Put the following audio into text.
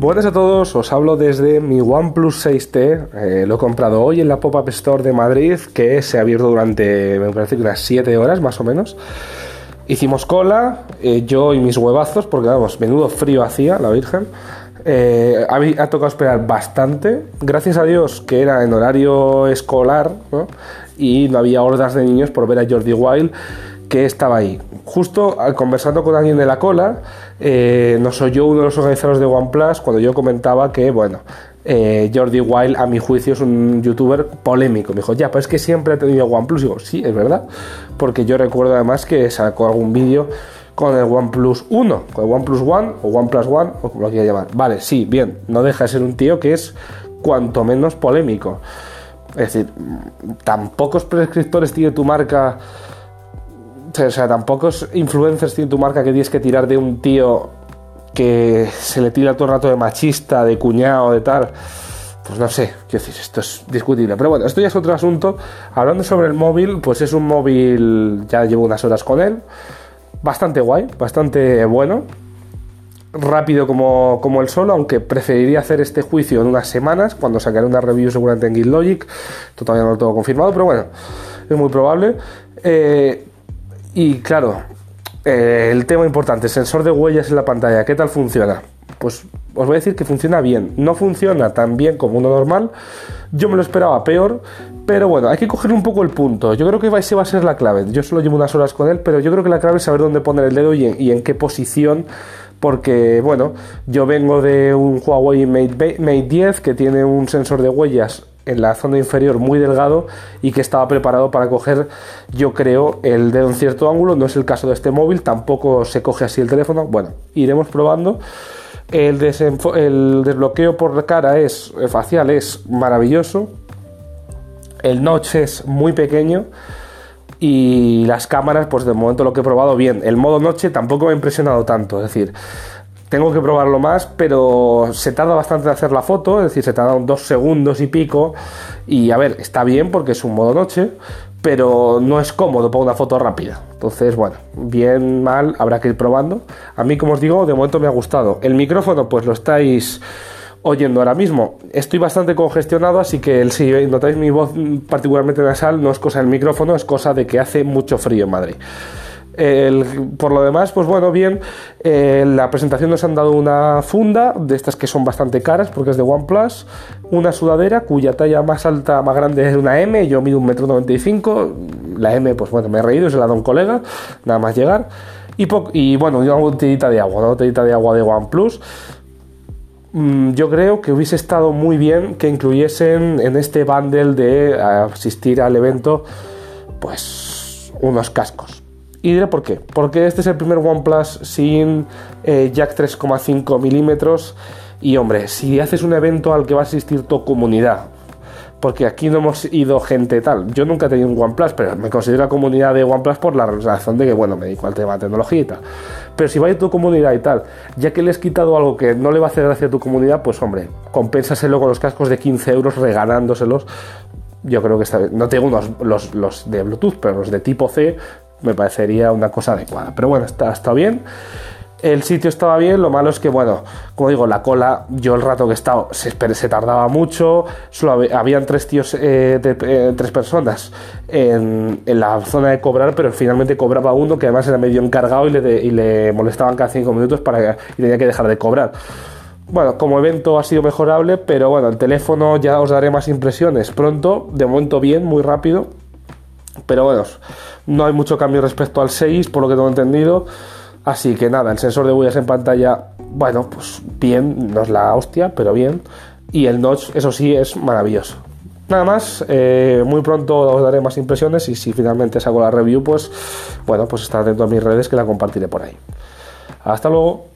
Buenas a todos, os hablo desde mi OnePlus 6T. Eh, lo he comprado hoy en la Pop-Up Store de Madrid, que se ha abierto durante, me parece que unas 7 horas más o menos. Hicimos cola, eh, yo y mis huevazos, porque vamos, menudo frío hacía, la Virgen. Eh, ha, tocado esperar bastante. Gracias a Dios que era en horario escolar y no había hordas de niños por ver a Jordi Wild que estaba ahí. Justo conversando con alguien de la cola, eh, nos oyó uno de los organizadores de OnePlus cuando yo comentaba que, bueno, eh, Jordi Wild, a mi juicio, es un youtuber polémico. Me dijo, ya, pues es que siempre ha tenido OnePlus. Y digo, sí, es verdad, porque yo recuerdo además que sacó algún vídeo con el OnePlus 1, con el OnePlus One o OnePlus One, o como lo quiera llamar. Vale, sí, bien, no deja de ser un tío que es cuanto menos polémico. Es decir, tan pocos prescriptores tiene tu marca o sea, tampoco es influencers tiene tu marca que tienes que tirar de un tío que se le tira todo el rato de machista, de cuñado, de tal. Pues no sé, qué decir, esto es discutible. Pero bueno, esto ya es otro asunto. Hablando sobre el móvil, pues es un móvil, ya llevo unas horas con él. Bastante guay, bastante bueno. Rápido como, como el solo, aunque preferiría hacer este juicio en unas semanas, cuando sacaré una review seguramente en GitLogic. Todavía no lo tengo confirmado, pero bueno, es muy probable. Eh, y claro, eh, el tema importante, sensor de huellas en la pantalla, ¿qué tal funciona? Pues os voy a decir que funciona bien. No funciona tan bien como uno normal. Yo me lo esperaba peor, pero bueno, hay que coger un poco el punto. Yo creo que ese va a ser la clave. Yo solo llevo unas horas con él, pero yo creo que la clave es saber dónde poner el dedo y en, y en qué posición. Porque, bueno, yo vengo de un Huawei Mate, Mate 10 que tiene un sensor de huellas en la zona inferior muy delgado y que estaba preparado para coger, yo creo, el dedo en cierto ángulo. No es el caso de este móvil, tampoco se coge así el teléfono. Bueno, iremos probando. El, el desbloqueo por cara es eh, facial es maravilloso. El notch es muy pequeño. Y las cámaras, pues de momento lo que he probado bien. El modo noche tampoco me ha impresionado tanto. Es decir, tengo que probarlo más, pero se tarda bastante en hacer la foto, es decir, se tarda dos segundos y pico. Y a ver, está bien porque es un modo noche, pero no es cómodo para una foto rápida. Entonces, bueno, bien, mal, habrá que ir probando. A mí, como os digo, de momento me ha gustado. El micrófono, pues lo estáis oyendo ahora mismo. Estoy bastante congestionado, así que el, si notáis mi voz particularmente nasal, no es cosa del micrófono, es cosa de que hace mucho frío en Madrid. Por lo demás, pues bueno, bien. Eh, la presentación nos han dado una funda, de estas que son bastante caras porque es de OnePlus, una sudadera cuya talla más alta, más grande es una M, yo mido un metro noventa y cinco, la M, pues bueno, me he reído, se la da un colega, nada más llegar. Y, y bueno, una botellita de agua, una botellita de agua de OnePlus. Mm, yo creo que hubiese estado muy bien que incluyesen en este bundle de asistir al evento, pues unos cascos y diré por qué. Porque este es el primer OnePlus sin eh, jack 3,5 milímetros. Y hombre, si haces un evento al que va a asistir tu comunidad, porque aquí no hemos ido gente tal. Yo nunca he tenido un OnePlus, pero me considero comunidad de OnePlus por la razón de que, bueno, me dedico al tema de tecnología y tal. Pero si va a tu comunidad y tal, ya que le has quitado algo que no le va a hacer gracia a tu comunidad, pues hombre, compénsaselo con los cascos de 15 euros regalándoselos. Yo creo que está bien. No tengo unos, los, los de Bluetooth, pero los de tipo C me parecería una cosa adecuada. Pero bueno, está, está bien. El sitio estaba bien, lo malo es que, bueno, como digo, la cola, yo el rato que he estado se, tardaba mucho, solo había, habían tres tíos, eh, de, eh, tres personas en, la zona de cobrar, pero finalmente cobraba uno que además era medio encargado y le, y le molestaban cada cinco minutos para, y tenía que dejar de cobrar. Bueno, como evento ha sido mejorable, pero bueno, el teléfono ya os daré más impresiones pronto, de momento bien, muy rápido, pero bueno, no hay mucho cambio respecto al 6, por lo que tengo entendido. Así que nada, el sensor de huellas en pantalla, bueno, pues bien, no es la hostia, pero bien. Y el notch, eso sí, es maravilloso. Nada más, eh, muy pronto os daré más impresiones y si finalmente saco la review, pues bueno, pues estar atento a mis redes que la compartiré por ahí. Hasta luego.